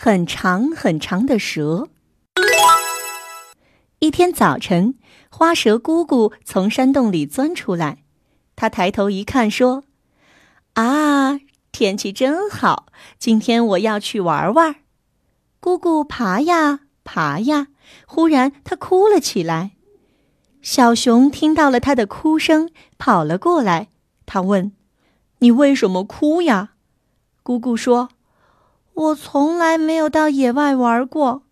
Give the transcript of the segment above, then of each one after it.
很长很长的蛇。一天早晨，花蛇姑姑从山洞里钻出来，她抬头一看，说：“啊，天气真好，今天我要去玩玩。”姑姑爬呀爬呀，忽然她哭了起来。小熊听到了她的哭声，跑了过来，他问：“你为什么哭呀？”姑姑说：“我从来没有到野外玩过。”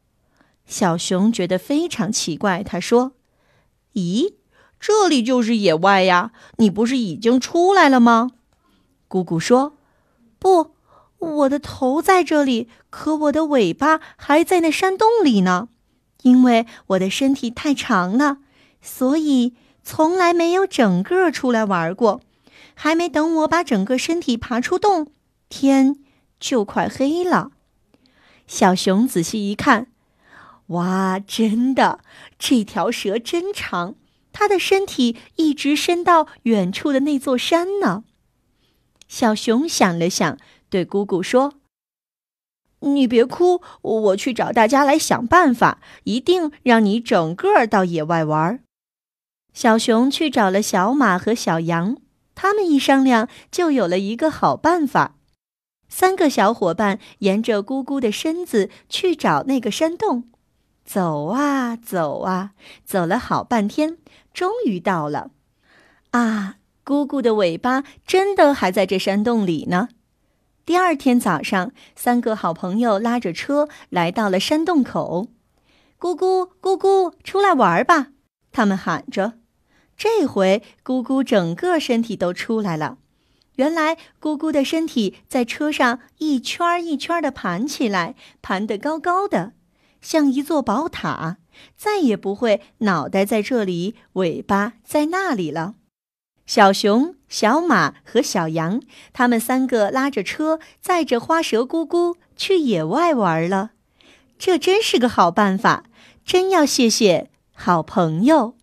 小熊觉得非常奇怪，他说：“咦，这里就是野外呀！你不是已经出来了吗？”姑姑说：“不，我的头在这里，可我的尾巴还在那山洞里呢。因为我的身体太长了，所以从来没有整个出来玩过。还没等我把整个身体爬出洞。”天就快黑了，小熊仔细一看，哇，真的，这条蛇真长，它的身体一直伸到远处的那座山呢。小熊想了想，对姑姑说：“你别哭，我去找大家来想办法，一定让你整个到野外玩。”小熊去找了小马和小羊，他们一商量，就有了一个好办法。三个小伙伴沿着姑姑的身子去找那个山洞，走啊走啊，走了好半天，终于到了。啊，姑姑的尾巴真的还在这山洞里呢。第二天早上，三个好朋友拉着车来到了山洞口。姑姑，姑姑，出来玩吧！他们喊着。这回姑姑整个身体都出来了。原来姑姑的身体在车上一圈一圈的盘起来，盘得高高的，像一座宝塔，再也不会脑袋在这里，尾巴在那里了。小熊、小马和小羊，他们三个拉着车，载着花蛇姑姑去野外玩了。这真是个好办法，真要谢谢好朋友。